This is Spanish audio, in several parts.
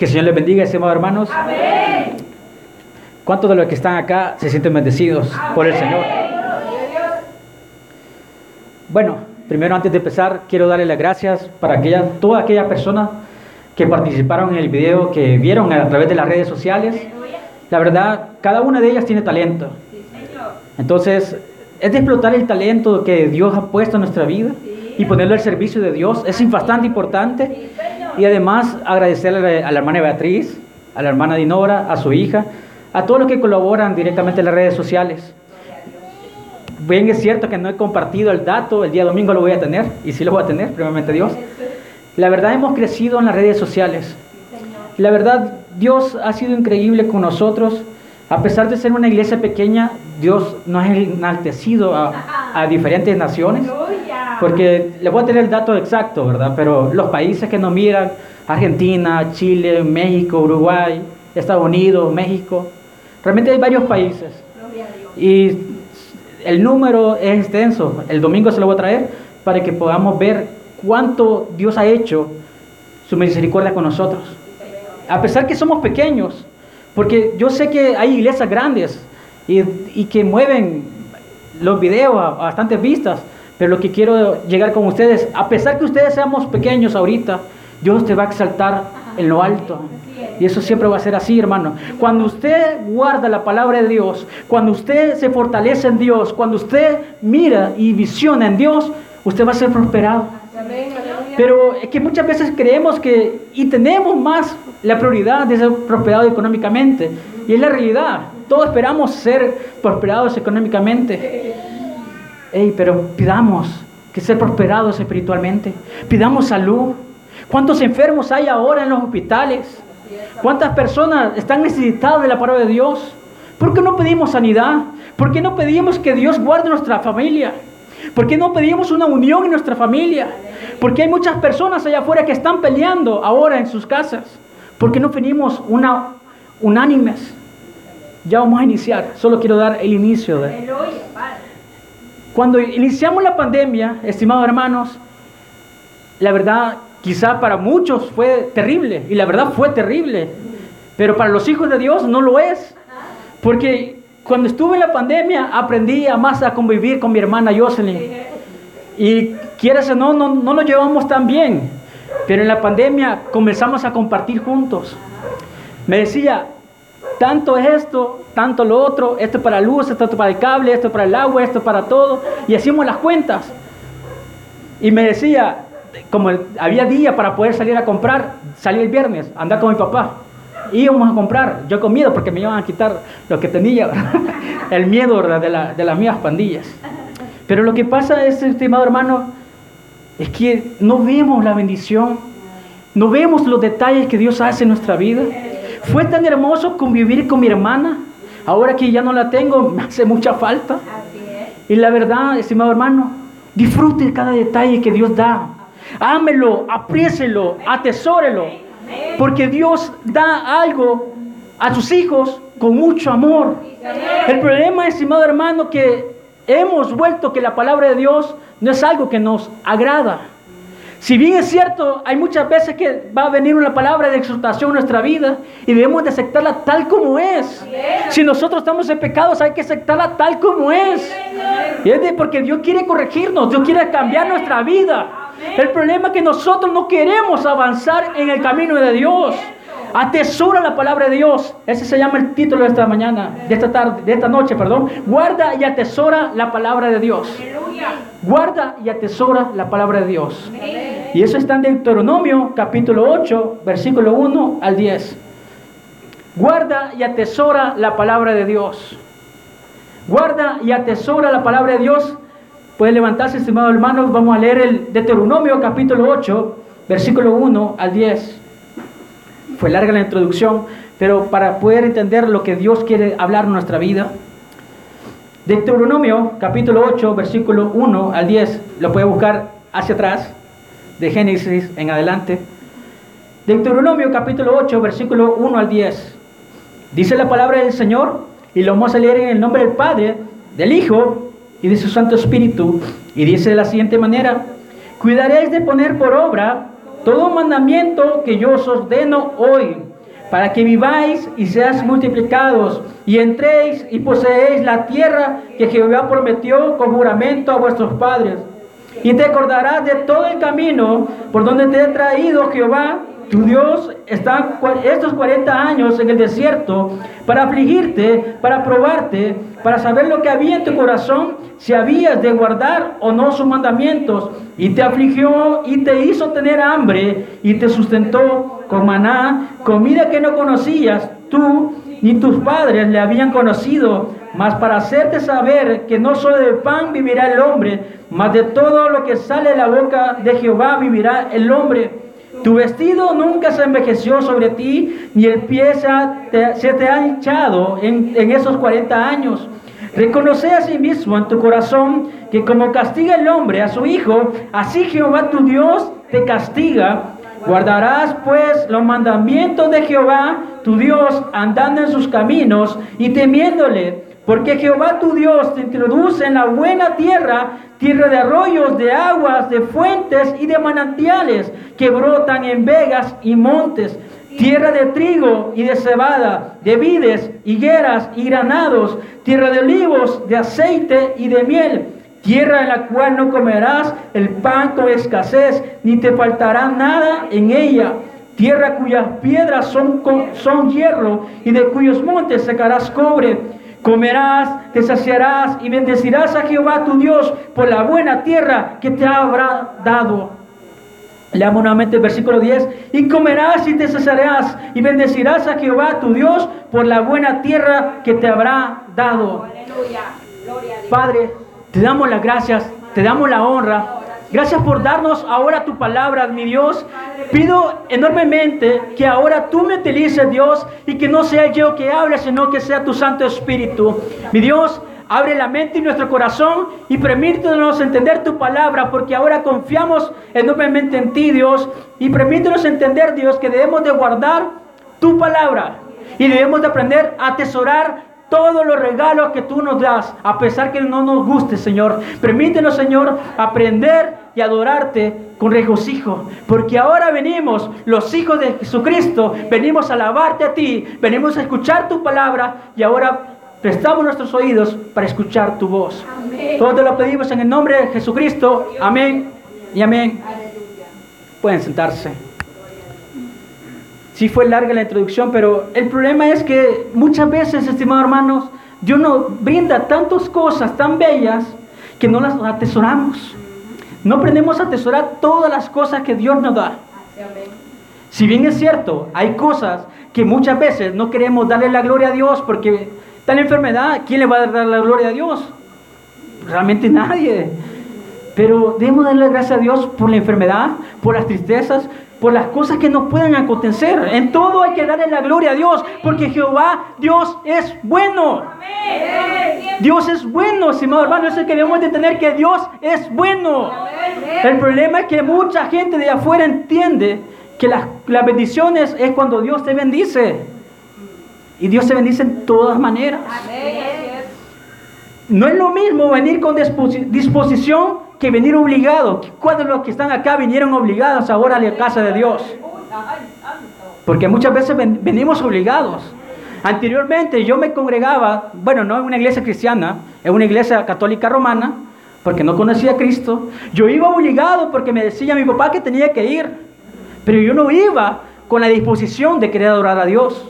Que el Señor les bendiga, estimados hermanos. Amén. ¿Cuántos de los que están acá se sienten bendecidos por el Señor? Bueno, primero antes de empezar, quiero darle las gracias para aquella, todas aquellas personas que participaron en el video, que vieron a través de las redes sociales. La verdad, cada una de ellas tiene talento. Entonces, es de explotar el talento que Dios ha puesto en nuestra vida y ponerlo al servicio de Dios. Es bastante importante. Y además agradecerle a la hermana Beatriz, a la hermana Dinora, a su hija, a todos los que colaboran directamente en las redes sociales. Bien, es cierto que no he compartido el dato, el día domingo lo voy a tener, y sí lo voy a tener, primeramente Dios. La verdad hemos crecido en las redes sociales. La verdad, Dios ha sido increíble con nosotros. A pesar de ser una iglesia pequeña, Dios nos ha enaltecido a, a diferentes naciones. Porque les voy a tener el dato exacto, ¿verdad? Pero los países que nos miran, Argentina, Chile, México, Uruguay, Estados Unidos, México, realmente hay varios países. Y el número es extenso. El domingo se lo voy a traer para que podamos ver cuánto Dios ha hecho su misericordia con nosotros. A pesar que somos pequeños, porque yo sé que hay iglesias grandes y, que mueven los videos a bastantes vistas, pero lo que quiero llegar con ustedes, a pesar que ustedes seamos pequeños ahorita, Dios te va a exaltar en lo alto. Y eso siempre va a ser así, hermano. Cuando usted guarda la palabra de Dios, cuando usted se fortalece en Dios, cuando usted mira y visiona en Dios, usted va a ser prosperado. Pero es que muchas veces creemos que y tenemos más la prioridad de ser prosperados económicamente. Y es la realidad. Todos esperamos ser prosperados económicamente. Ey, pero pidamos que ser prosperados espiritualmente. Pidamos salud. ¿Cuántos enfermos hay ahora en los hospitales? ¿Cuántas personas están necesitadas de la palabra de Dios? ¿Por qué no pedimos sanidad? ¿Por qué no pedimos que Dios guarde nuestra familia? ¿Por qué no pedimos una unión en nuestra familia? Porque hay muchas personas allá afuera que están peleando ahora en sus casas. ¿Por qué no pedimos una unánimes? Ya vamos a iniciar. Solo quiero dar el inicio de. Cuando iniciamos la pandemia, estimados hermanos, la verdad, quizá para muchos fue terrible, y la verdad fue terrible, pero para los hijos de Dios no lo es, porque cuando estuve en la pandemia aprendí a más a convivir con mi hermana Jocelyn, y quieras o no, no, no nos llevamos tan bien, pero en la pandemia comenzamos a compartir juntos. Me decía, tanto es esto, tanto lo otro, esto para luz, esto para el cable, esto para el agua, esto para todo. Y hacíamos las cuentas. Y me decía, como había día para poder salir a comprar, salí el viernes, andar con mi papá. Íbamos a comprar, yo con miedo porque me iban a quitar lo que tenía, el miedo. De, de las mías pandillas. Pero lo que pasa es, estimado hermano, es que no vemos la bendición, no vemos los detalles que Dios hace en nuestra vida. Fue tan hermoso convivir con mi hermana, ahora que ya no la tengo, me hace mucha falta. Y la verdad, estimado hermano, disfrute cada detalle que Dios da. Ámelo, apriéselo, atesórelo. Porque Dios da algo a sus hijos con mucho amor. El problema, estimado hermano, que hemos vuelto que la palabra de Dios no es algo que nos agrada. Si bien es cierto, hay muchas veces que va a venir una palabra de exhortación a nuestra vida y debemos de aceptarla tal como es. Si nosotros estamos en pecados, hay que aceptarla tal como es. Y es de porque Dios quiere corregirnos, Dios quiere cambiar nuestra vida. El problema es que nosotros no queremos avanzar en el camino de Dios. Atesora la palabra de Dios. Ese se llama el título de esta mañana, de esta tarde, de esta noche, perdón. Guarda y atesora la palabra de Dios. Guarda y atesora la palabra de Dios. Amén. Y eso está en Deuteronomio capítulo 8, versículo 1 al 10. Guarda y atesora la palabra de Dios. Guarda y atesora la palabra de Dios. Puede levantarse, estimados hermanos. Vamos a leer el Deuteronomio capítulo 8, versículo 1 al 10. Fue larga la introducción, pero para poder entender lo que Dios quiere hablar en nuestra vida. Deuteronomio capítulo 8, versículo 1 al 10. Lo puede buscar hacia atrás, de Génesis en adelante. Deuteronomio capítulo 8, versículo 1 al 10. Dice la palabra del Señor y lo vamos a leer en el nombre del Padre, del Hijo y de su Santo Espíritu. Y dice de la siguiente manera, cuidaréis de poner por obra todo mandamiento que yo os ordeno hoy para que viváis y seas multiplicados, y entréis y poseéis la tierra que Jehová prometió con juramento a vuestros padres. Y te acordarás de todo el camino por donde te ha traído Jehová, tu Dios, estos 40 años en el desierto para afligirte, para probarte, para saber lo que había en tu corazón, si habías de guardar o no sus mandamientos. Y te afligió y te hizo tener hambre y te sustentó con maná, comida que no conocías tú ni tus padres le habían conocido, mas para hacerte saber que no solo de pan vivirá el hombre, mas de todo lo que sale de la boca de Jehová vivirá el hombre. Tu vestido nunca se envejeció sobre ti, ni el pie se, te, ha hinchado en, en esos 40 años. Reconoce a sí mismo en tu corazón que como castiga el hombre a su hijo, así Jehová tu Dios te castiga. Guardarás pues los mandamientos de Jehová tu Dios andando en sus caminos y temiéndole, porque Jehová tu Dios te introduce en la buena tierra, tierra de arroyos, de aguas, de fuentes y de manantiales que brotan en vegas y montes, tierra de trigo y de cebada, de vides, higueras y granados, tierra de olivos, de aceite y de miel tierra en la cual no comerás el pan con escasez, ni te faltará nada en ella, tierra cuyas piedras son, son hierro y de cuyos montes sacarás cobre. Comerás, te saciarás y bendecirás a Jehová tu Dios por la buena tierra que te habrá dado. Leamos nuevamente el versículo 10. Y comerás y te saciarás y bendecirás a Jehová tu Dios por la buena tierra que te habrá dado. Aleluya. Gloria a Dios. Padre, te damos las gracias, te damos la honra. Gracias por darnos ahora tu palabra, mi Dios. Pido enormemente que ahora tú me utilices, Dios, y que no sea yo que hable, sino que sea tu Santo Espíritu. Mi Dios, abre la mente y nuestro corazón y permítenos entender tu palabra, porque ahora confiamos enormemente en ti, Dios, y permítenos entender, Dios, que debemos de guardar tu palabra y debemos de aprender a atesorar todos los regalos que tú nos das, a pesar que no nos guste, Señor. Permítenos, Señor, aprender y adorarte con regocijo, porque ahora venimos, los hijos de Jesucristo, venimos a alabarte a ti, venimos a escuchar tu palabra y ahora prestamos nuestros oídos para escuchar tu voz. Todo te lo pedimos en el nombre de Jesucristo. Amén y amén. Pueden sentarse. Sí fue larga la introducción, pero el problema es que muchas veces, estimados hermanos, Dios nos brinda tantas cosas tan bellas que no las atesoramos. No aprendemos a atesorar todas las cosas que Dios nos da. Si bien es cierto, hay cosas que muchas veces no queremos darle la gloria a Dios porque tal enfermedad, ¿quién le va a dar la gloria a Dios? Realmente nadie. Pero debemos darle gracias a Dios por la enfermedad, por las tristezas, por las cosas que nos puedan acontecer. En todo hay que darle la gloria a Dios, porque Jehová, Dios es bueno. Dios es bueno, estimado hermano, es el que debemos de tener que Dios es bueno. El problema es que mucha gente de afuera entiende que las, las bendiciones es cuando Dios te bendice. Y Dios te bendice en todas maneras. No es lo mismo venir con disposición que venir obligados. ¿Cuántos los que están acá vinieron obligados ahora a la casa de Dios? Porque muchas veces venimos obligados. Anteriormente yo me congregaba, bueno, no en una iglesia cristiana, en una iglesia católica romana, porque no conocía a Cristo. Yo iba obligado porque me decía mi papá que tenía que ir, pero yo no iba con la disposición de querer adorar a Dios.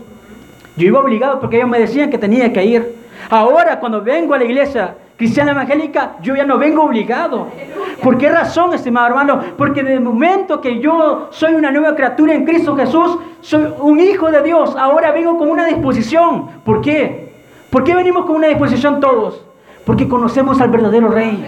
Yo iba obligado porque ellos me decían que tenía que ir. Ahora cuando vengo a la iglesia cristiana evangélica, yo ya no vengo obligado. ¿Por qué razón, estimado hermano? Porque el momento que yo soy una nueva criatura en Cristo Jesús, soy un hijo de Dios, ahora vengo con una disposición. ¿Por qué? ¿Por qué venimos con una disposición todos? Porque conocemos al verdadero Rey.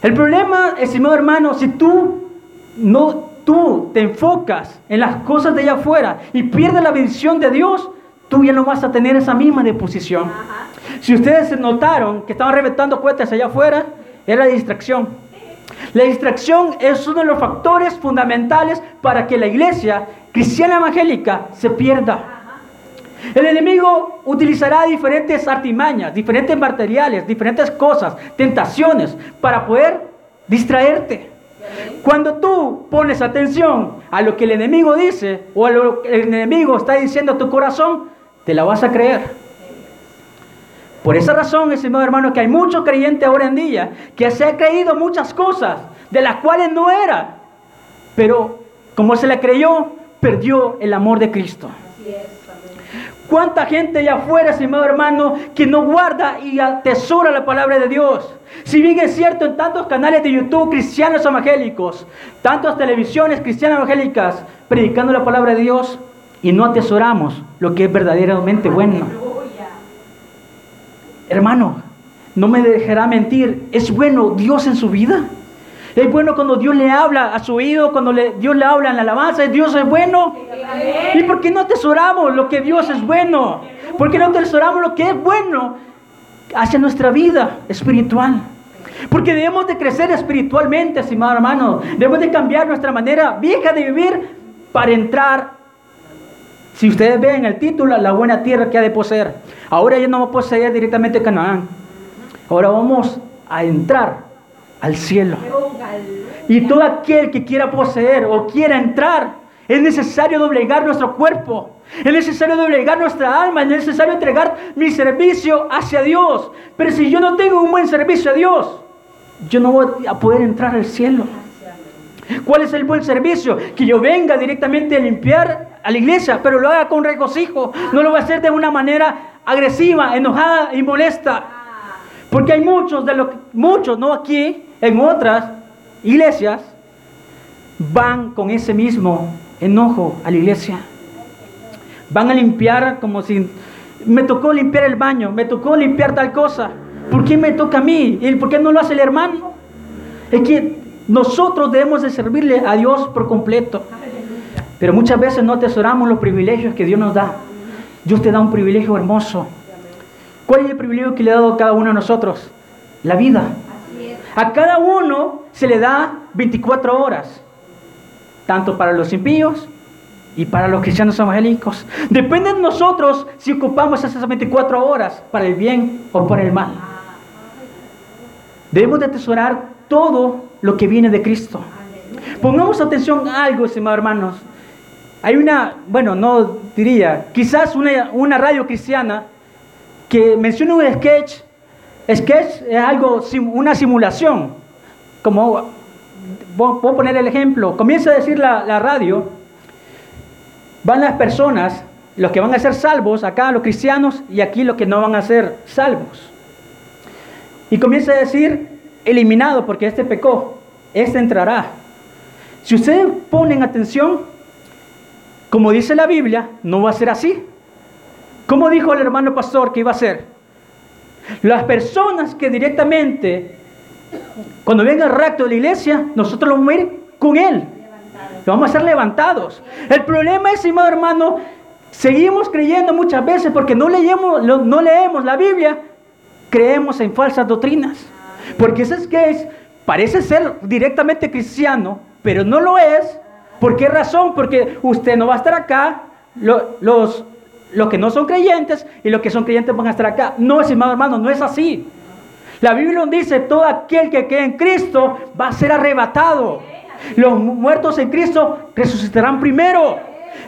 El problema, estimado hermano, si tú no tú te enfocas en las cosas de allá afuera y pierdes la visión de Dios, tú ya no vas a tener esa misma disposición. Si ustedes notaron que estaban reventando cohetes allá afuera, era la distracción. La distracción es uno de los factores fundamentales para que la iglesia cristiana evangélica se pierda. El enemigo utilizará diferentes artimañas, diferentes materiales, diferentes cosas, tentaciones para poder distraerte. Cuando tú pones atención a lo que el enemigo dice o a lo que el enemigo está diciendo a tu corazón, te la vas a creer. Por esa razón, estimado hermano, que hay muchos creyentes ahora en día que se han creído muchas cosas de las cuales no era. Pero como se le creyó, perdió el amor de Cristo. ¿Cuánta gente allá afuera, estimado hermano, que no guarda y atesora la palabra de Dios? Si bien es cierto en tantos canales de YouTube cristianos evangélicos, tantas televisiones cristianas evangélicas predicando la palabra de Dios y no atesoramos lo que es verdaderamente bueno. Hermano, no me dejará mentir, es bueno Dios en su vida. Es bueno cuando Dios le habla a su oído, cuando Dios le habla en la alabanza, Dios es bueno. ¿Y por qué no atesoramos lo que Dios es bueno? ¿Por qué no atesoramos lo que es bueno hacia nuestra vida espiritual? Porque debemos de crecer espiritualmente, estimado hermano. Debemos de cambiar nuestra manera vieja de vivir para entrar si ustedes ven el título, la buena tierra que ha de poseer. Ahora ya no vamos a poseer directamente Canaán. Ahora vamos a entrar al cielo. Y todo aquel que quiera poseer o quiera entrar, es necesario doblegar nuestro cuerpo. Es necesario doblegar nuestra alma. Es necesario entregar mi servicio hacia Dios. Pero si yo no tengo un buen servicio a Dios, yo no voy a poder entrar al cielo. ¿Cuál es el buen servicio? Que yo venga directamente a limpiar a la iglesia, pero lo haga con regocijo. No lo voy a hacer de una manera agresiva, enojada y molesta. Porque hay muchos de los muchos, no aquí, en otras iglesias, van con ese mismo enojo a la iglesia. Van a limpiar como si me tocó limpiar el baño, me tocó limpiar tal cosa. ¿Por qué me toca a mí? ¿Y por qué no lo hace el hermano? Es que nosotros debemos de servirle a Dios por completo. Pero muchas veces no atesoramos los privilegios que Dios nos da. Dios te da un privilegio hermoso. ¿Cuál es el privilegio que le ha dado a cada uno de nosotros? La vida. A cada uno se le da 24 horas, tanto para los impíos y para los cristianos evangélicos. Depende de nosotros si ocupamos esas 24 horas para el bien o para el mal. Debemos de atesorar todo lo que viene de Cristo. Pongamos atención a algo, estimados hermanos. Hay una, bueno, no diría, quizás una, una radio cristiana que menciona un sketch. Sketch es algo, una simulación. Como, puedo poner el ejemplo. Comienza a decir la, la radio, van las personas, los que van a ser salvos, acá los cristianos, y aquí los que no van a ser salvos. Y comienza a decir, eliminado porque este pecó, este entrará. Si ustedes ponen atención, como dice la Biblia, no va a ser así. ¿Cómo dijo el hermano pastor que iba a ser? Las personas que directamente, cuando venga el rapto de la iglesia, nosotros vamos a ir con él. Vamos a ser levantados. El problema es, hermano, seguimos creyendo muchas veces porque no leemos, no leemos la Biblia, creemos en falsas doctrinas. Porque ese es que es, parece ser directamente cristiano, pero no lo es. ¿Por qué razón? Porque usted no va a estar acá, los, los que no son creyentes y los que son creyentes van a estar acá. No, estimado hermano, no es así. La Biblia nos dice, todo aquel que quede en Cristo va a ser arrebatado. Los muertos en Cristo resucitarán primero.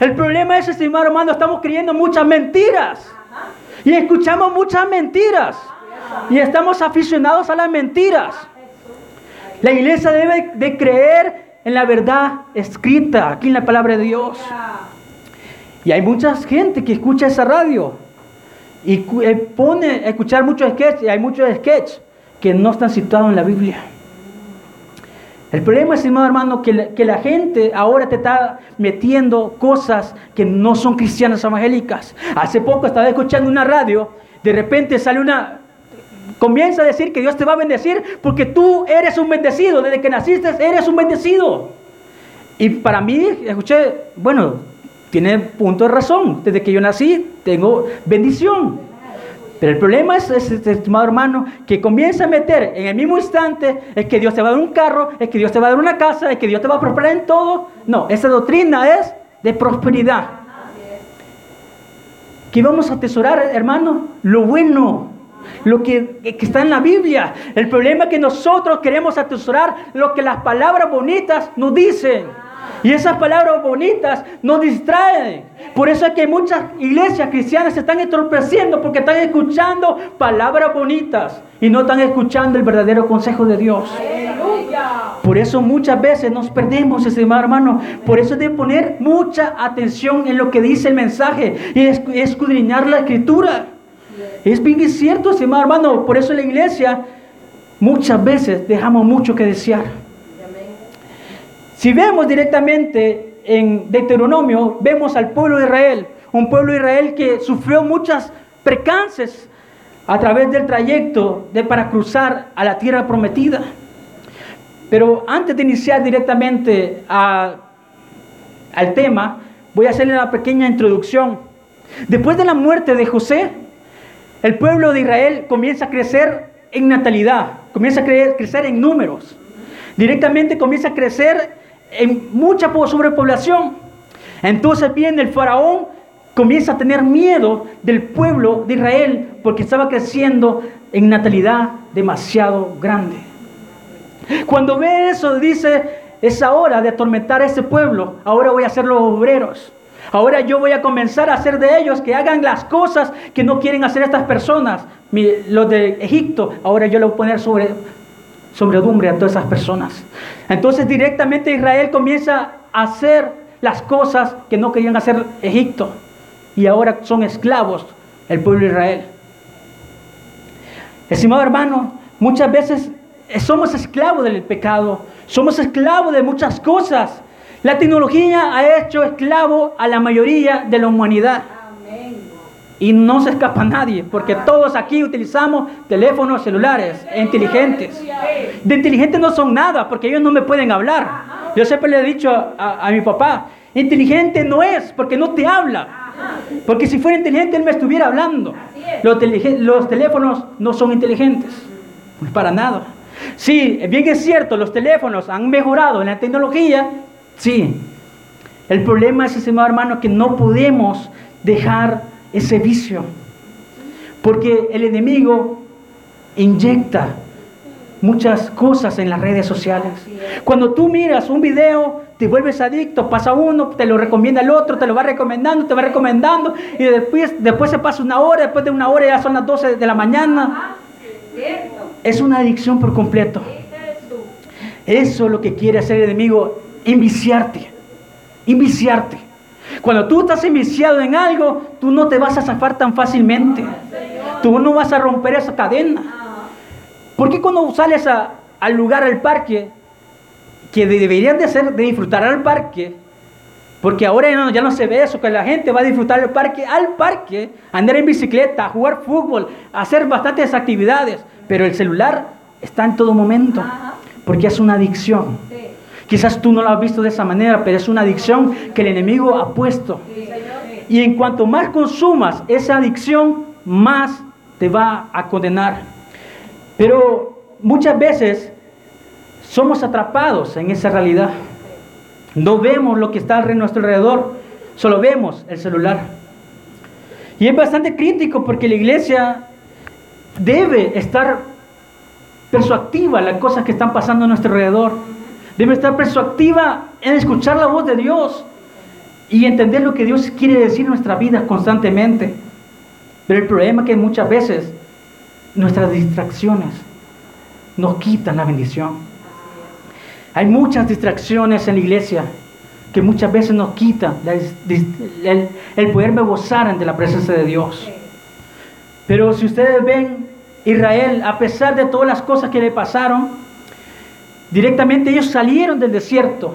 El problema es, estimado hermano, estamos creyendo muchas mentiras. Y escuchamos muchas mentiras. Y estamos aficionados a las mentiras. La iglesia debe de creer en la verdad escrita aquí en la palabra de Dios. Y hay mucha gente que escucha esa radio y eh, pone a escuchar muchos sketches, y hay muchos sketches que no están situados en la Biblia. El problema, estimado hermano, que que la gente ahora te está metiendo cosas que no son cristianas evangélicas. Hace poco estaba escuchando una radio, de repente sale una, Comienza a decir que Dios te va a bendecir porque tú eres un bendecido. Desde que naciste eres un bendecido. Y para mí, escuché, bueno, tiene punto de razón. Desde que yo nací tengo bendición. Pero el problema es, este estimado hermano, que comienza a meter en el mismo instante es que Dios te va a dar un carro, es que Dios te va a dar una casa, es que Dios te va a prosperar en todo. No, esa doctrina es de prosperidad. Que vamos a atesorar, hermano, lo bueno, lo que, que está en la Biblia. El problema es que nosotros queremos atesorar lo que las palabras bonitas nos dicen. Y esas palabras bonitas nos distraen. Por eso es que muchas iglesias cristianas se están entorpeciendo porque están escuchando palabras bonitas y no están escuchando el verdadero consejo de Dios. Por eso muchas veces nos perdemos, estimado hermano. Por eso de poner mucha atención en lo que dice el mensaje y escudriñar la escritura. Es bien cierto, estimado hermano. Por eso en la iglesia muchas veces dejamos mucho que desear. Si vemos directamente en Deuteronomio, vemos al pueblo de Israel, un pueblo de Israel que sufrió muchas percances a través del trayecto de para cruzar a la tierra prometida. Pero antes de iniciar directamente al tema, voy a hacerle una pequeña introducción. Después de la muerte de José, el pueblo de Israel comienza a crecer en natalidad, comienza a crecer en números. Directamente comienza a crecer en mucha sobrepoblación. Entonces viene el faraón, comienza a tener miedo del pueblo de Israel porque estaba creciendo en natalidad demasiado grande. Cuando ve eso, dice, es hora de atormentar a ese pueblo, ahora voy a hacer los obreros. Ahora yo voy a comenzar a hacer de ellos que hagan las cosas que no quieren hacer estas personas. Los de Egipto, ahora yo lo voy a poner sobre, sobredumbre a todas esas personas. Entonces directamente Israel comienza a hacer las cosas que no querían hacer Egipto. Y ahora son esclavos el pueblo de Israel. Estimado hermano, muchas veces somos esclavos del pecado, somos esclavos de muchas cosas. La tecnología ha hecho esclavo a la mayoría de la humanidad. Y no se escapa nadie, porque todos aquí utilizamos teléfonos celulares inteligentes. De inteligentes no son nada, porque ellos no me pueden hablar. Yo siempre le he dicho a, mi papá, inteligente no es, porque no te habla. Porque si fuera inteligente, él me estuviera hablando. Los, teléfonos no son inteligentes, para nada. Sí, bien es cierto, los teléfonos han mejorado en la tecnología, sí. El problema es, estimado hermano, que no podemos dejar ese vicio. Porque el enemigo inyecta muchas cosas en las redes sociales. Cuando tú miras un video, te vuelves adicto, pasa uno, te lo recomienda el otro, te lo va recomendando, te va recomendando, y después, después se pasa una hora, después de una hora ya son las 12 de la mañana. Es una adicción por completo. Eso es lo que quiere hacer el enemigo, inviciarte, inviciarte. Cuando tú estás enviciado en algo, tú no te vas a zafar tan fácilmente. Tú no vas a romper esa cadena. ¿Por qué cuando sales al lugar, al parque, que deberían de hacer, de disfrutar al parque, porque ahora ya no, ya no, se ve eso, que la gente va a disfrutar el parque, al parque, andar en bicicleta, jugar fútbol, hacer bastantes actividades, pero el celular está en todo momento, porque es una adicción. Quizás tú no lo has visto de esa manera, pero es una adicción que el enemigo ha puesto. Y en cuanto más consumas esa adicción, más te va a condenar. Pero muchas veces somos atrapados en esa realidad. No vemos lo que está a nuestro alrededor, solo vemos el celular. Y es bastante crítico porque la iglesia debe estar persuactiva a las cosas que están pasando a nuestro alrededor. Debe estar persuasiva en escuchar la voz de Dios y entender lo que Dios quiere decir en nuestra vida constantemente. Pero el problema es que muchas veces nuestras distracciones nos quitan la bendición. Hay muchas distracciones en la iglesia que muchas veces nos quitan el, poderme gozar ante la presencia de Dios. Pero si ustedes ven, Israel, a pesar de todas las cosas que le pasaron, Directamente ellos salieron del desierto.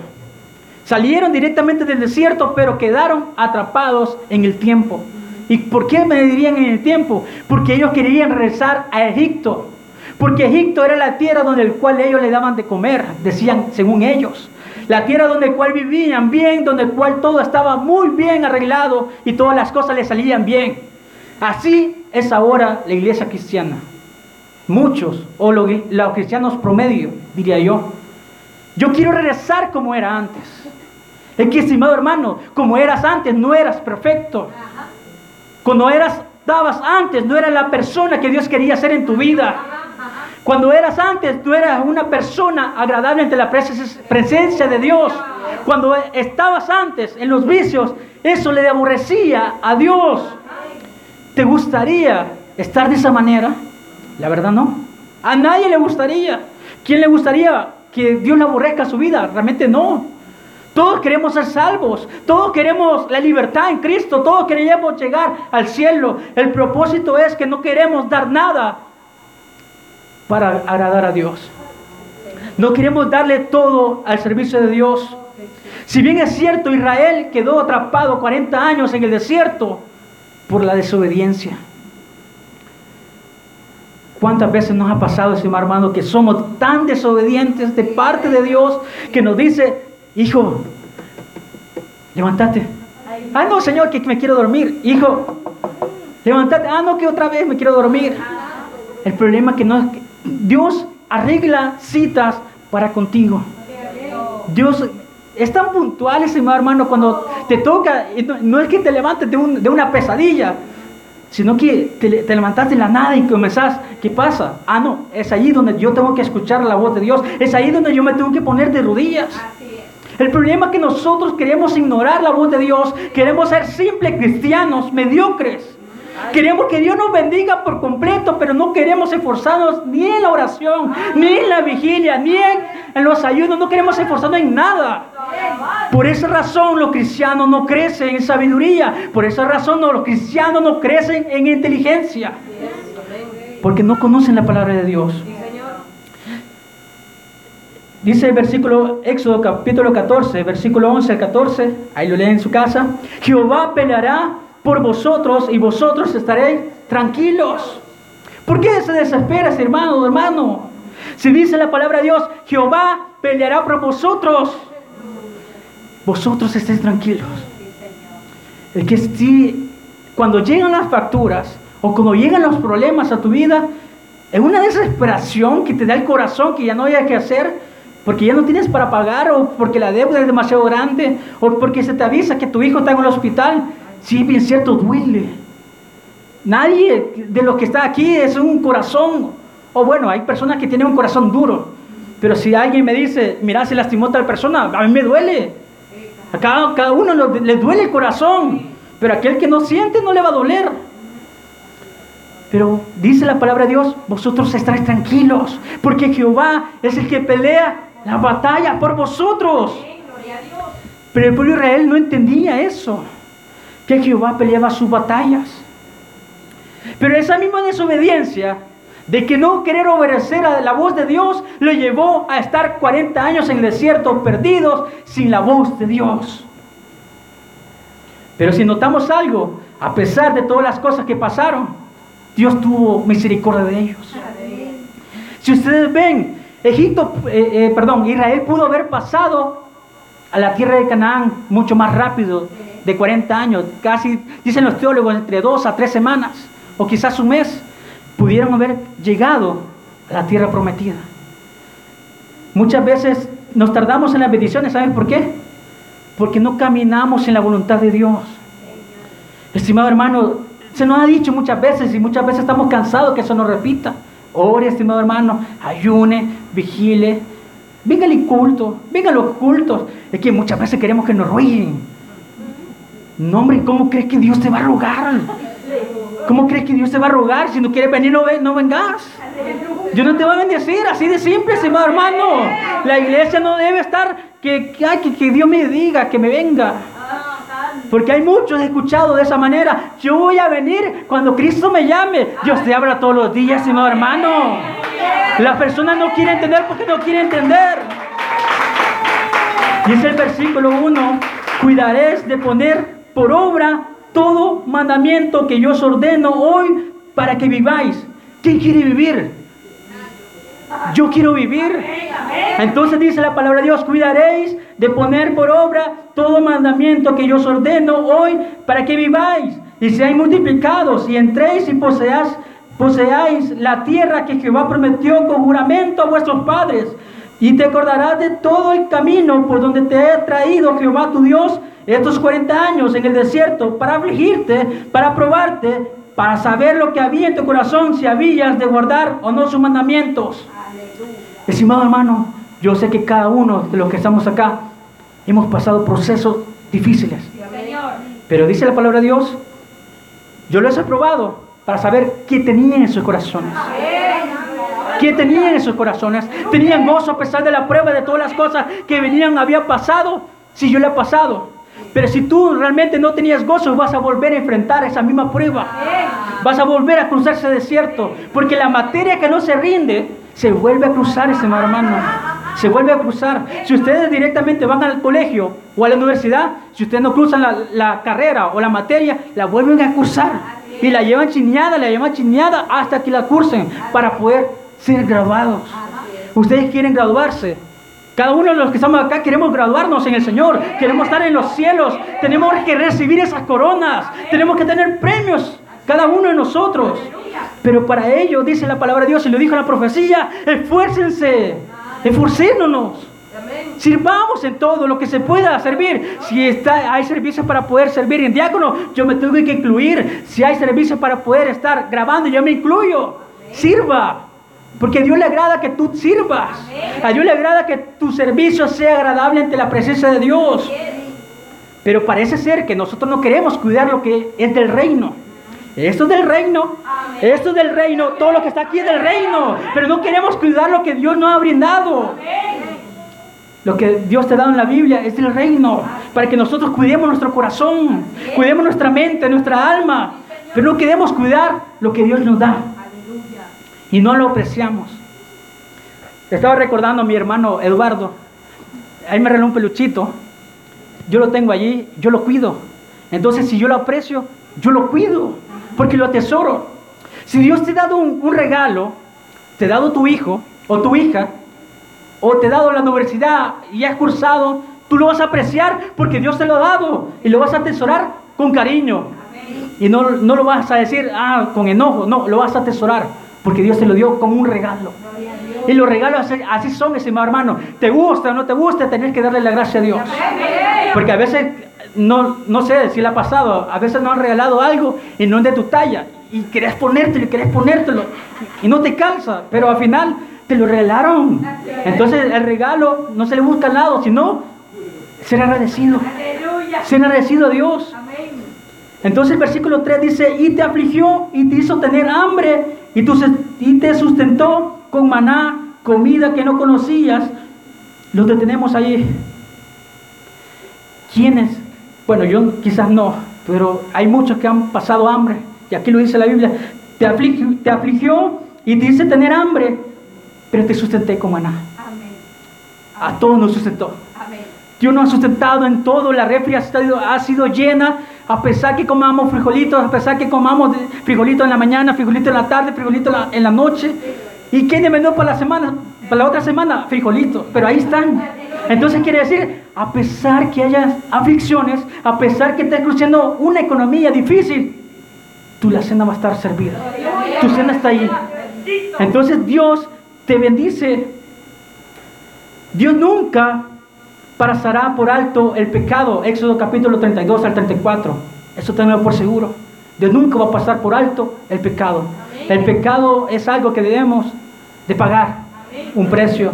Salieron directamente del desierto, pero quedaron atrapados en el tiempo. ¿Y por qué me dirían en el tiempo? Porque ellos querían regresar a Egipto. Porque Egipto era la tierra donde el cual ellos le daban de comer, decían según ellos. La tierra donde el cual vivían bien, donde el cual todo estaba muy bien arreglado y todas las cosas les salían bien. Así es ahora la iglesia cristiana muchos, o los, cristianos promedio, diría yo. Yo quiero regresar como era antes. Es que, estimado hermano, como eras antes, no eras perfecto. Cuando eras, estabas antes no era la persona que Dios quería ser en tu vida. Cuando eras antes, tú eras una persona agradable ante la pres- presencia de Dios. Cuando estabas antes en los vicios, eso le aborrecía a Dios. ¿Te gustaría estar de esa manera? La verdad no. A nadie le gustaría. ¿Quién le gustaría que Dios le aborrezca su vida? Realmente no. Todos queremos ser salvos, todos queremos la libertad en Cristo, todos queremos llegar al cielo. El propósito es que no queremos dar nada para agradar a Dios. No queremos darle todo al servicio de Dios. Si bien es cierto, Israel quedó atrapado 40 años en el desierto por la desobediencia. ¿Cuántas veces nos ha pasado, estimado hermano, que somos tan desobedientes de parte de Dios que nos dice, hijo, levántate. Ah, no, Señor, que me quiero dormir. Hijo, levántate. Ah, no, que otra vez me quiero dormir. El problema es que no Dios arregla citas para contigo. Dios es tan puntual, estimado hermano, cuando te toca, no es que te levantes de, un- de una pesadilla, sino que te, te levantaste de la nada y comenzás, ¿qué pasa? Ah, no, es ahí donde yo tengo que escuchar la voz de Dios, es ahí donde yo me tengo que poner de rodillas. Así es. El problema es que nosotros queremos ignorar la voz de Dios, queremos ser simples cristianos, mediocres. Queremos que Dios nos bendiga por completo, pero no queremos esforzarnos ni en la oración, ni en la vigilia, ni en, los ayunos, no queremos esforzarnos en nada. Por esa razón los cristianos no crecen en sabiduría, por esa razón los cristianos no crecen en inteligencia, porque no conocen la palabra de Dios. Dice el versículo Éxodo capítulo 14, versículo 11 al 14, ahí lo leen en su casa. Jehová peleará por vosotros y vosotros estaréis tranquilos. ¿Por qué se desesperas, hermano, hermano? Si dice la palabra de Dios, Jehová peleará por vosotros, vosotros estéis tranquilos. Es que si cuando llegan las facturas o cuando llegan los problemas a tu vida, es una desesperación que te da el corazón que ya no haya que hacer, porque ya no tienes para pagar o porque la deuda es demasiado grande o porque se te avisa que tu hijo está en el hospital. Sí, bien cierto, duele. Nadie de los que está aquí es un corazón, o bueno, hay personas que tienen un corazón duro, pero si alguien me dice, mira, se lastimó tal persona, a mí me duele. A cada, cada uno le duele el corazón, pero aquel que no siente no le va a doler. Pero dice la palabra de Dios, vosotros estaréis tranquilos, porque Jehová es el que pelea la batalla por vosotros. Pero el pueblo de Israel no entendía eso, que Jehová peleaba sus batallas. Pero esa misma desobediencia de que no querer obedecer a la voz de Dios lo llevó a estar 40 años en el desierto perdidos sin la voz de Dios. Pero si notamos algo, a pesar de todas las cosas que pasaron, Dios tuvo misericordia de ellos. Si ustedes ven, Egipto, eh, eh, perdón, Israel pudo haber pasado a la tierra de Canaán mucho más rápido, de 40 años, casi, dicen los teólogos, entre dos a tres semanas, o quizás un mes, pudieron haber llegado a la tierra prometida. Muchas veces nos tardamos en las bendiciones, ¿saben por qué? Porque no caminamos en la voluntad de Dios. Estimado hermano, se nos ha dicho muchas veces y muchas veces estamos cansados que eso nos repita. Ore, estimado hermano, ayune, vigile, venga al culto, venga los cultos. Es que muchas veces queremos que nos rueguen. No, hombre, ¿cómo crees que Dios te va a rogar? ¿Cómo crees que Dios te va a rogar? Si no quieres venir, no, no vengas. Dios no te va a bendecir, así de simple, hermano. La iglesia no debe estar que, que, que, Dios me diga, que me venga. Porque hay muchos escuchados de esa manera. Yo voy a venir cuando Cristo me llame. Dios te habla todos los días, estimado hermano. La persona no quiere entender porque no quiere entender. Dice el versículo 1, cuidaréis de poner por obra todo mandamiento que yo os ordeno hoy para que viváis. ¿Quién quiere vivir? Yo quiero vivir. Entonces dice la palabra de Dios, cuidaréis de poner por obra todo mandamiento que yo os ordeno hoy para que viváis y seáis multiplicados y entréis y poseáis, poseáis la tierra que Jehová prometió con juramento a vuestros padres. Y te acordarás de todo el camino por donde te he traído Jehová tu Dios estos 40 años en el desierto para afligirte, para probarte para saber lo que había en tu corazón, si habías de guardar o no sus mandamientos. Estimado hermano, yo sé que cada uno de los que estamos acá hemos pasado procesos difíciles. Señor. Pero dice la palabra de Dios, yo los he probado para saber qué tenían en sus corazones. ¿Qué tenían en sus corazones? ¿Tenían gozo a pesar de la prueba de todas las cosas que venían, había pasado? Si yo le he pasado. Pero si tú realmente no tenías gozo, vas a volver a enfrentar esa misma prueba. Vas a volver a cruzar ese desierto. Porque la materia que no se rinde, se vuelve a cruzar, ese hermano. Se vuelve a cruzar. Si ustedes directamente van al colegio o a la universidad, si ustedes no cruzan la, la carrera o la materia, la vuelven a cruzar. Y la llevan chineada, la llevan chineada hasta que la cursen para poder ser graduados. Ustedes quieren graduarse. Cada uno de los que estamos acá queremos graduarnos en el Señor. Queremos estar en los cielos. Tenemos que recibir esas coronas. Tenemos que tener premios. Cada uno de nosotros. Pero para ello, dice la palabra de Dios y lo dijo la profecía, esfuércense. Esforcémonos. Sirvamos en todo lo que se pueda servir. Si está, hay servicios para poder servir en diácono, yo me tengo que incluir. Si hay servicios para poder estar grabando, yo me incluyo. Sirva. Porque a Dios le agrada que tú sirvas. A Dios le agrada que tu servicio sea agradable ante la presencia de Dios. Pero parece ser que nosotros no queremos cuidar lo que es del reino. Esto es del reino. Esto es del reino. Todo lo que está aquí es del reino. Pero no queremos cuidar lo que Dios nos ha brindado. Lo que Dios te ha dado en la Biblia es del reino. Para que nosotros cuidemos nuestro corazón. Cuidemos nuestra mente, nuestra alma. Pero no queremos cuidar lo que Dios nos da. Y no lo apreciamos. Estaba recordando a mi hermano Eduardo. Ahí me regaló un peluchito. Yo lo tengo allí, yo lo cuido. Entonces, si yo lo aprecio, yo lo cuido. Porque lo atesoro. Si Dios te ha dado un, un regalo, te ha dado tu hijo o tu hija, o te ha dado la universidad y has cursado, tú lo vas a apreciar porque Dios te lo ha dado y lo vas a atesorar con cariño. Y no, no lo vas a decir, ah, con enojo, no, lo vas a atesorar porque Dios te lo dio como un regalo. Y los regalos así, son, hermano. Te gusta o no te gusta, tenés que darle la gracia a Dios. Porque a veces, no, no sé si le ha pasado, a veces nos han regalado algo y no es de tu talla. Y querés ponértelo y querés ponértelo. Y no te calza, pero al final te lo regalaron. Entonces el regalo no se le busca al lado, sino ser agradecido. Ser agradecido a Dios. Entonces el versículo 3 dice, y te afligió y te hizo tener hambre y, tú, y te sustentó con maná, comida que no conocías. Los que tenemos ahí. ¿Quiénes? Bueno, yo quizás no, pero hay muchos que han pasado hambre. Y aquí lo dice la Biblia. Te afligió, te afligió y te hice tener hambre, pero te sustenté con maná. Amén. A todos nos sustentó. Amén. Dios nos ha sustentado en todo, la refri ha estado- ha sido llena, a pesar que comamos frijolitos, a pesar que comamos frijolitos en la mañana, frijolitos en la tarde, frijolitos en la, en la noche. ¿Y qué de menú para la semana? Para la otra semana, frijolitos, pero ahí están. Entonces quiere decir, a pesar que haya aflicciones, a pesar que estés cruzando una economía difícil, tu la cena va a estar servida. Tu cena está ahí. Entonces Dios te bendice. Dios nunca pasará por alto el pecado. Éxodo capítulo 32 al 34. Eso tengo por seguro. Dios nunca va a pasar por alto el pecado. El pecado es algo que debemos de pagar. Un precio.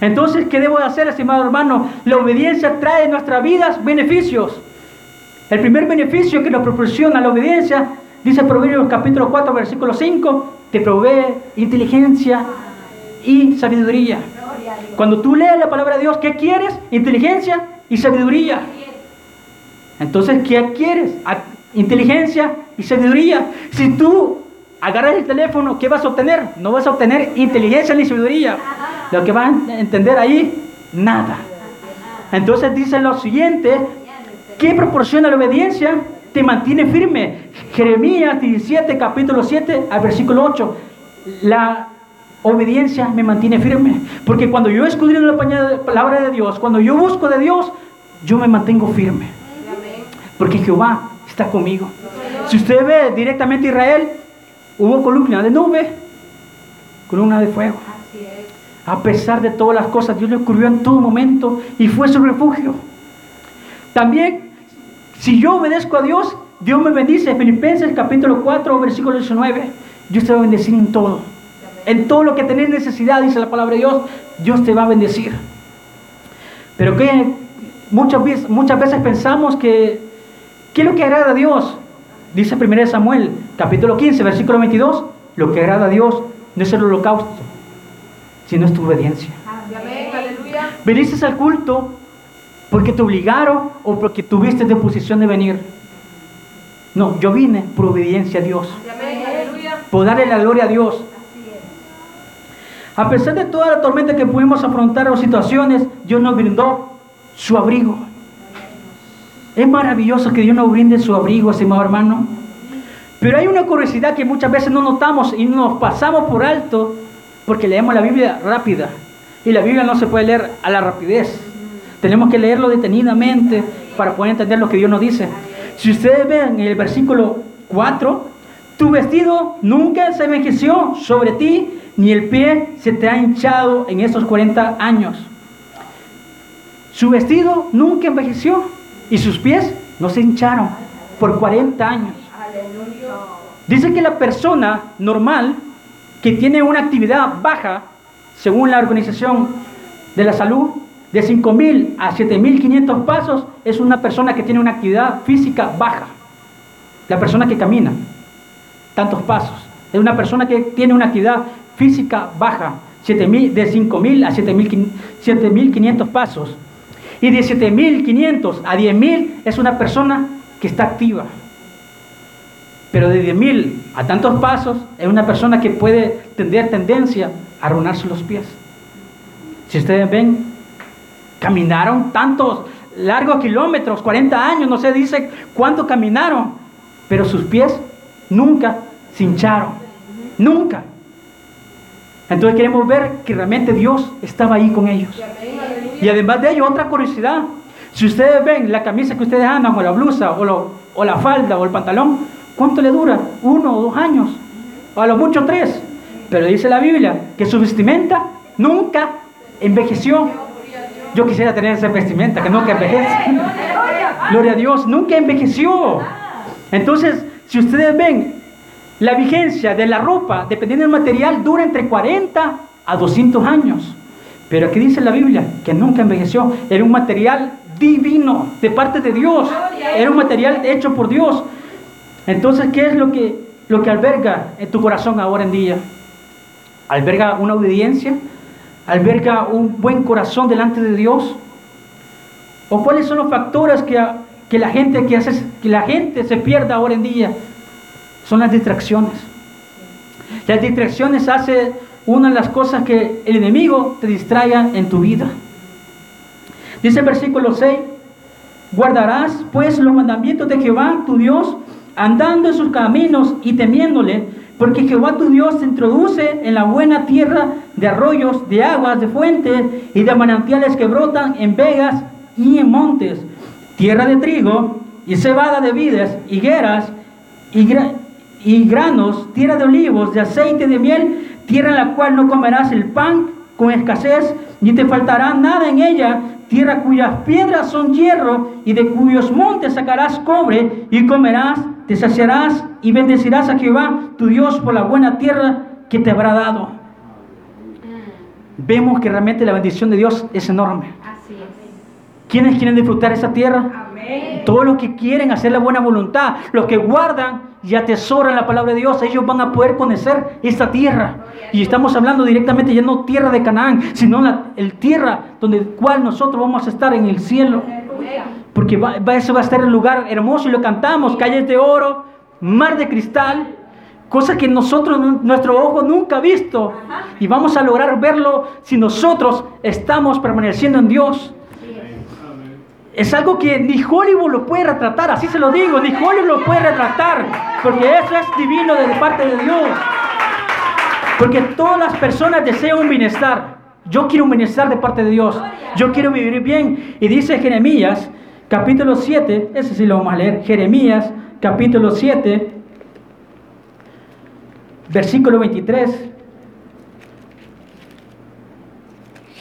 Entonces, ¿qué debo de hacer, estimado hermano? La obediencia trae en nuestras vidas beneficios. El primer beneficio que nos proporciona la obediencia, dice Proverbios capítulo 4, versículo 5, te provee inteligencia y sabiduría. Cuando tú lees la palabra de Dios, ¿qué quieres? Inteligencia y sabiduría. Entonces, ¿qué quieres? Inteligencia y sabiduría. Si tú agarras el teléfono, ¿qué vas a obtener? No vas a obtener inteligencia ni sabiduría. Lo que vas a entender ahí, nada. Entonces dice lo siguiente, ¿qué proporciona la obediencia? Te mantiene firme. Jeremías 17, capítulo 7, al versículo 8. La obediencia me mantiene firme. Porque cuando yo escudriño la palabra de Dios, cuando yo busco de Dios, yo me mantengo firme. Porque Jehová está conmigo. Si usted ve directamente Israel, hubo columna de nube, columna de fuego. A pesar de todas las cosas, Dios le cubrió en todo momento y fue su refugio. También, si yo obedezco a Dios, Dios me bendice. Filipenses capítulo 4, versículo 19. Dios te va en todo. En todo lo que tenés necesidad, dice la palabra de Dios, Dios te va a bendecir. Pero que muchas veces, muchas veces pensamos que, ¿qué es lo que agrada a Dios? Dice 1 Samuel, capítulo 15, versículo 22, lo que agrada a Dios no es el holocausto, sino es tu obediencia. Amén, aleluya. ¿Viniste al culto porque te obligaron o porque tuviste disposición de venir? No, yo vine por obediencia a Dios, Amén, aleluya. por darle la gloria a Dios. A pesar de toda la tormenta que pudimos afrontar o situaciones, Dios nos brindó su abrigo. Es maravilloso que Dios nos brinde su abrigo, estimado hermano. Pero hay una curiosidad que muchas veces no notamos y nos pasamos por alto porque leemos la Biblia rápida. Y la Biblia no se puede leer a la rapidez. Tenemos que leerlo detenidamente para poder entender lo que Dios nos dice. Si ustedes ven en el versículo 4, tu vestido nunca se envejeció sobre ti, ni el pie se te ha hinchado en estos 40 años. Su vestido nunca envejeció y sus pies no se hincharon por 40 años. Dice que la persona normal que tiene una actividad baja, según la Organización de la Salud, de 5.000 a 7.500 pasos, es una persona que tiene una actividad física baja. La persona que camina tantos pasos. Es una persona que tiene una actividad física baja, 7.000 de 5.000 a 7.500 7.500 pasos. Y de 7.500 a 10.000 es una persona que está activa. Pero de 10.000 a tantos pasos es una persona que puede tener tendencia a arruinarse los pies. Si ustedes ven, caminaron tantos largos kilómetros, 40 años, no se dice cuánto caminaron, pero sus pies nunca se hincharon. Nunca. Entonces queremos ver que realmente Dios estaba ahí con ellos. Y además de ello, otra curiosidad. Si ustedes ven la camisa que ustedes andan, o la blusa, o, lo- o la falda, o el pantalón, ¿cuánto le dura? Uno o dos años. O a lo mucho tres. Pero dice la Biblia que su vestimenta nunca envejeció. Yo quisiera tener esa vestimenta que nunca envejece. Gloria a Dios, nunca envejeció. Entonces, si ustedes ven, la vigencia de la ropa, dependiendo del material, dura entre 40 a 200 años. Pero aquí dice la Biblia que nunca envejeció. Era un material divino de parte de Dios. Era un material hecho por Dios. Entonces, ¿qué es lo que, lo que alberga en tu corazón ahora en día? ¿Alberga una obediencia? ¿Alberga un buen corazón delante de Dios? ¿O cuáles son los factores que, que la gente que hace que la gente se pierda ahora en día? Son las distracciones. Las distracciones hace una de las cosas que el enemigo te distraiga en tu vida. Dice el versículo 6, guardarás pues los mandamientos de Jehová tu Dios, andando en sus caminos y temiéndole, porque Jehová tu Dios te introduce en la buena tierra de arroyos, de aguas, de fuentes y de manantiales que brotan en vegas y en montes, tierra de trigo y cebada de vides, higueras y, y granos, tierra de olivos, de aceite de miel, tierra en la cual no comerás el pan con escasez, ni te faltará nada en ella, tierra cuyas piedras son hierro, y de cuyos montes sacarás cobre, y comerás, te saciarás, y bendecirás a Jehová, tu Dios, por la buena tierra que te habrá dado. Vemos que realmente la bendición de Dios es enorme. ¿Quiénes quieren disfrutar esa tierra? Amén. Todos los que quieren hacer la buena voluntad, los que guardan y atesoran la palabra de Dios, ellos van a poder conocer esta tierra. Y estamos hablando directamente ya no tierra de Canaán, sino la el tierra donde el cual nosotros vamos a estar en el cielo. Porque va, va- ese va a estar el lugar hermoso y lo cantamos, calles de oro, mar de cristal, cosa que nosotros, nuestro ojo nunca ha visto. Y vamos a lograr verlo si nosotros estamos permaneciendo en Dios. Es algo que ni Hollywood lo puede retratar, así se lo digo, ni Hollywood lo puede retratar, porque eso es divino de parte de Dios. Porque todas las personas desean un bienestar. Yo quiero un bienestar de parte de Dios. Yo quiero vivir bien. Y dice Jeremías, capítulo 7, ese sí lo vamos a leer, Jeremías, capítulo 7, versículo 23.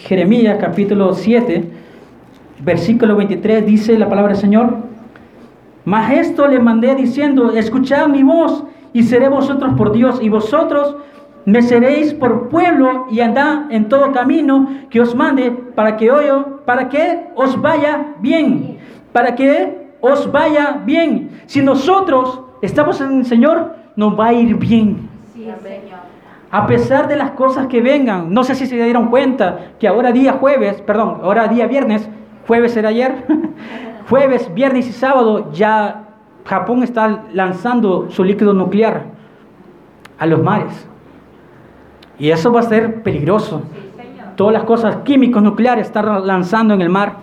Jeremías, capítulo 7, versículo 23, dice la palabra del Señor. Mas esto le mandé diciendo, escuchad mi voz y seré vosotros por Dios y vosotros me seréis por pueblo y andad en todo camino que os mande para que hoy, para que os vaya bien, para que os vaya bien. Si nosotros estamos en el Señor, nos va a ir bien. Sí, Señor. A pesar de las cosas que vengan, no sé si se dieron cuenta que ahora día jueves, perdón, ahora día viernes, jueves era ayer, jueves, viernes y sábado ya Japón está lanzando su líquido nuclear a los mares. Y eso va a ser peligroso. Todas las cosas químicos nucleares están lanzando en el mar.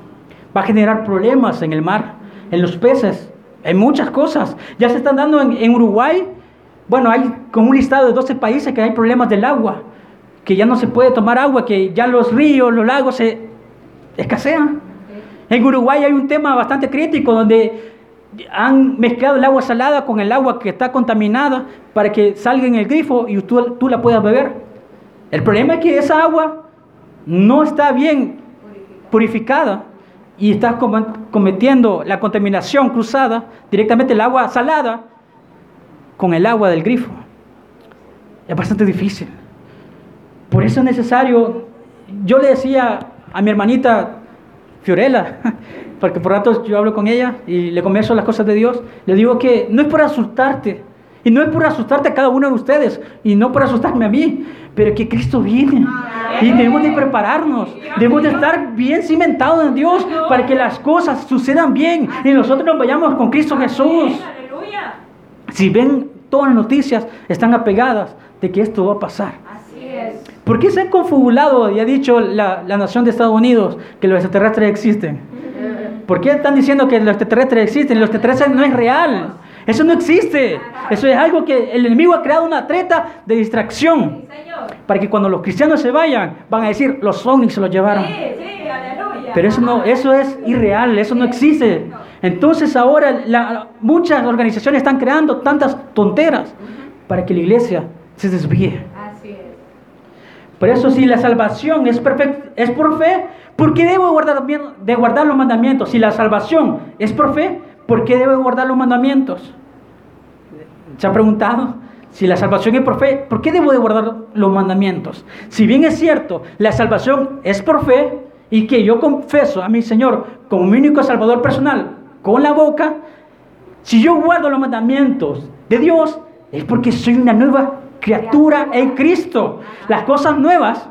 Va a generar problemas en el mar, en los peces, en muchas cosas. Ya se están dando en, en Uruguay. Bueno, hay como un listado de 12 países que hay problemas del agua, que ya no se puede tomar agua, que ya los ríos, los lagos se escasean. En Uruguay hay un tema bastante crítico donde han mezclado el agua salada con el agua que está contaminada para que salga en el grifo y tú, la puedas beber. El problema es que esa agua no está bien purificada y está cometiendo la contaminación cruzada directamente el agua salada con el agua del grifo. Es bastante difícil. Por eso es necesario, yo le decía a mi hermanita Fiorella, porque por rato yo hablo con ella y le comienzo las cosas de Dios, le digo que no es por asustarte, y no es por asustarte a cada uno de ustedes, y no por asustarme a mí, pero que Cristo viene. Y debemos de prepararnos, debemos de estar bien cimentados en Dios para que las cosas sucedan bien y nosotros nos vayamos con Cristo Jesús. Si ven todas las noticias, están apegadas de que esto va a pasar. ¿Por qué se han confabulado y ha dicho la, la nación de Estados Unidos que los extraterrestres existen? ¿Por qué están diciendo que los extraterrestres existen? Los extraterrestres no es real. Eso no existe. Eso es algo que el enemigo ha creado una treta de distracción. Para que cuando los cristianos se vayan, van a decir, los ovnis se los llevaron. Pero eso, no, eso es irreal, eso no existe. Entonces ahora la- muchas organizaciones están creando tantas tonteras para que la iglesia se desvíe. Por eso si la salvación es, por fe, ¿por qué debo guardar, de guardar los mandamientos? Si la salvación es por fe, ¿por qué debo guardar los mandamientos? ¿Se ha preguntado? Si la salvación es por fe, ¿por qué debo de guardar los mandamientos? Si bien es cierto, la salvación es por fe y que yo confeso a mi Señor como mi único salvador personal con la boca, si yo guardo los mandamientos de Dios, es porque soy una nueva criatura en Cristo. Las cosas nuevas,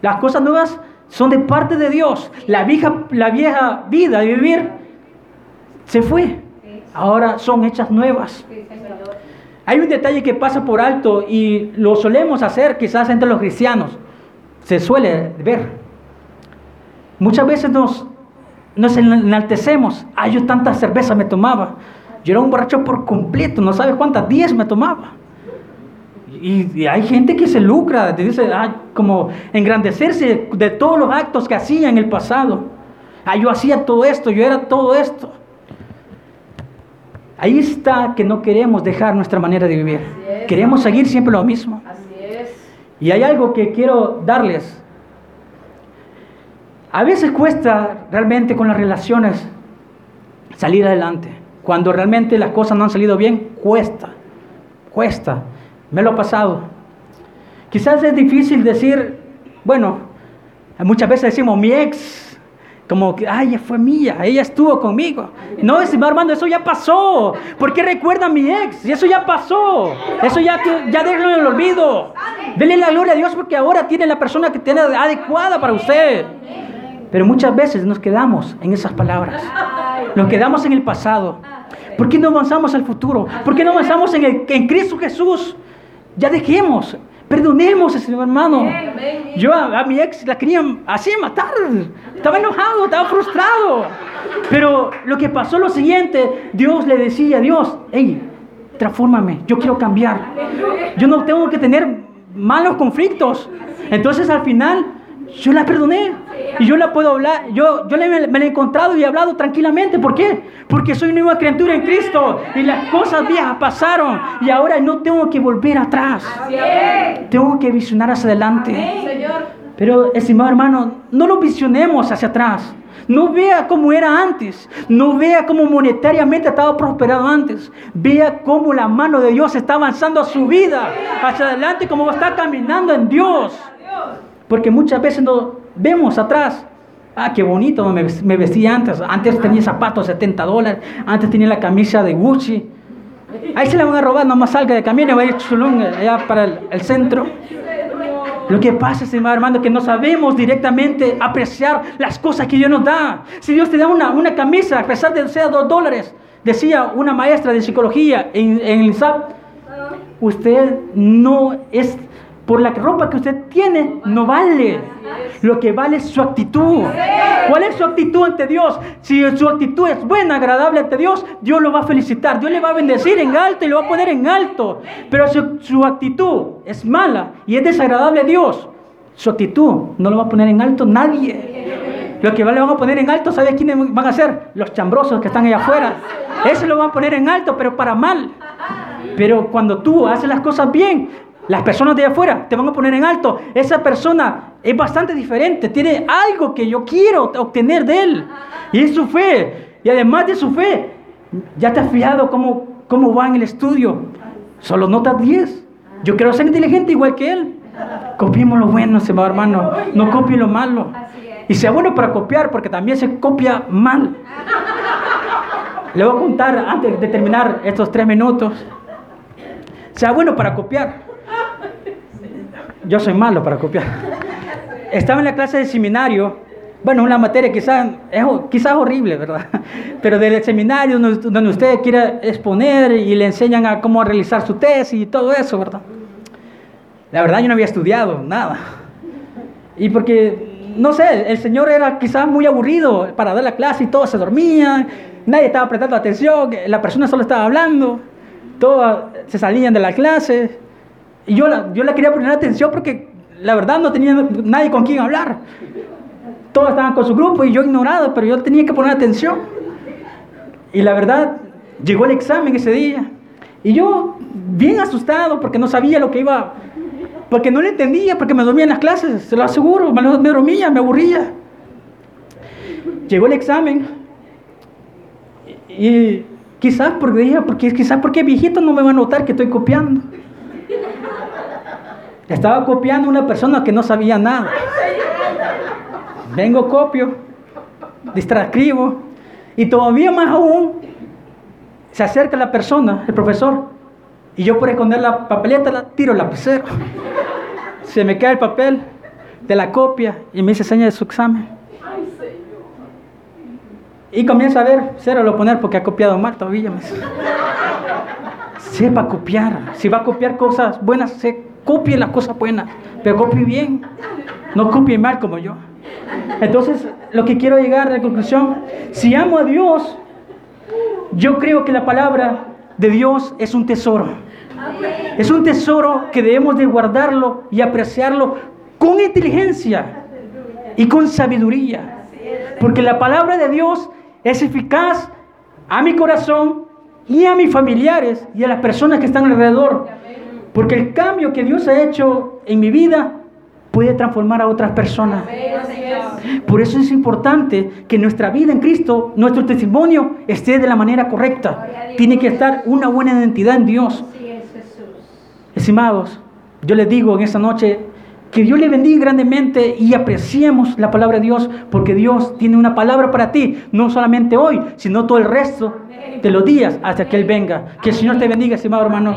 las cosas nuevas son de parte de Dios. La vieja, la vieja vida de vivir se fue. Ahora son hechas nuevas. Hay un detalle que pasa por alto y lo solemos hacer quizás entre los cristianos. Se suele ver. Muchas veces nos, nos enaltecemos. Ay, yo tanta cerveza me tomaba. Yo era un borracho por completo. No sabes cuántas, 10 me tomaba. Y, y hay gente que se lucra, te dice, ay, como engrandecerse de todos los actos que hacía en el pasado. Ah, yo hacía todo esto, yo era todo esto. Ahí está que no queremos dejar nuestra manera de vivir. Es. Queremos seguir siempre lo mismo. Así es. Y hay algo que quiero darles. A veces cuesta realmente con las relaciones salir adelante. Cuando realmente las cosas no han salido bien, cuesta. Cuesta. Me lo ha pasado. Quizás es difícil decir, bueno, muchas veces decimos mi ex, como que, ay, fue mía, ella estuvo conmigo. No, estimado hermano, eso ya pasó. ¿Por qué recuerda mi ex? Eso ya pasó. Eso ya, ya en el olvido. Dele la gloria a Dios porque ahora tiene la persona que tiene adecuada para usted. Pero muchas veces nos quedamos en esas palabras. Nos quedamos en el pasado. ¿Por qué no avanzamos al futuro? ¿Por qué no avanzamos en, el, en Cristo Jesús? Ya dejemos, perdonemos, Señor hermano. Yo a, a mi ex la quería así matar. Estaba enojado, estaba frustrado. Pero lo que pasó lo siguiente: Dios le decía a Dios, hey, transfórmame, yo quiero cambiar. Yo no tengo que tener malos conflictos. Entonces al final yo la perdoné y yo la puedo hablar, yo, yo le- me la he encontrado y he hablado tranquilamente. ¿Por qué? Porque soy una nueva criatura en Cristo y las cosas viejas pasaron y ahora no tengo que volver atrás. Tengo que visionar hacia adelante. Pero, estimado hermano, no lo visionemos hacia atrás. No vea cómo era antes. No vea cómo monetariamente estaba prosperado antes. Vea cómo la mano de Dios está avanzando a su vida hacia adelante, cómo está caminando en Dios. Porque muchas veces nos vemos atrás. Ah, qué bonito me, me vestía antes. Antes tenía zapatos de 70 dólares. Antes tenía la camisa de Gucci. Ahí se la van a robar, nomás salga de camino y va a ir chulón allá para el, el centro. Lo que pasa, estimado hermano, es que no sabemos directamente apreciar las cosas que Dios nos da. Si Dios te da una, una camisa, a pesar de que sea dos dólares, decía una maestra de psicología en, en el SAP, usted no es, por la ropa que usted tiene, no vale. Lo que vale es su actitud. ¿Cuál es su actitud ante Dios? Si su actitud es buena, agradable ante Dios, Dios lo va a felicitar. Dios le va a bendecir en alto y lo va a poner en alto. Pero si su actitud es mala y es desagradable a Dios, su actitud no lo va a poner en alto nadie. Lo que le van a poner en alto, ¿sabe quiénes van a ser? Los chambrosos que están allá afuera. Eso lo van a poner en alto, pero para mal. Pero cuando tú haces las cosas bien, las personas de afuera te van a poner en alto. Esa persona es bastante diferente, tiene algo que yo quiero obtener de él. Y es su fe. Y además de su fe, ya te has fijado cómo, cómo va en el estudio. Solo notas 10. Yo quiero ser inteligente igual que él. Copiemos lo bueno, hermano. No copie lo malo. Y sea bueno para copiar, porque también se copia mal. Le voy a contar antes de terminar estos tres minutos. Sea bueno para copiar. Yo soy malo para copiar. Estaba en la clase de seminario. Bueno, una materia quizás es quizás horrible, ¿verdad? Pero del seminario donde, usted quiere exponer y le enseñan a cómo realizar su tesis y todo eso, ¿verdad? La verdad yo no había estudiado nada. Y porque no sé, el señor era quizás muy aburrido para dar la clase y todos se dormían, nadie estaba prestando atención, la persona solo estaba hablando, todos se salían de la clase. Y yo la, yo la quería poner atención porque la verdad no tenía nadie con quien hablar. Todos estaban con su grupo y yo ignorado, pero yo tenía que poner atención. Y la verdad, llegó el examen ese día. Y yo, bien asustado, porque no sabía lo que iba porque no le entendía, porque me dormía en las clases, se lo aseguro, me, me dormía, me aburría. Llegó el examen y, quizás porque dije, porque quizás porque viejito no me va a notar que estoy copiando. Estaba copiando una persona que no sabía nada. Vengo, copio, distrascribo y todavía más aún se acerca la persona, el profesor, y yo por esconder la papeleta la tiro el lapicero se me cae el papel de la copia y me dice seña de su examen. Y comienza a ver, cero lo poner porque ha copiado mal todavía. Sepa copiar. Si va a copiar cosas buenas, se copie las cosas buenas, pero copie bien. No copie mal como yo. Entonces, lo que quiero llegar a la conclusión, si amo a Dios, yo creo que la palabra de Dios es un tesoro. Es un tesoro que debemos de guardarlo y apreciarlo con inteligencia y con sabiduría. Porque la palabra de Dios es eficaz a mi corazón y a mis familiares y a las personas que están alrededor. Porque el cambio que Dios ha hecho en mi vida puede transformar a otras personas. Por eso es importante que nuestra vida en Cristo, nuestro testimonio, esté de la manera correcta. Tiene que estar una buena identidad en Dios. Estimados, yo les digo en esta noche que Dios le bendiga grandemente y apreciemos la palabra de Dios, porque Dios tiene una palabra para ti, no solamente hoy, sino todo el resto de los días hasta que Él venga. Que el Señor te bendiga, estimado hermano.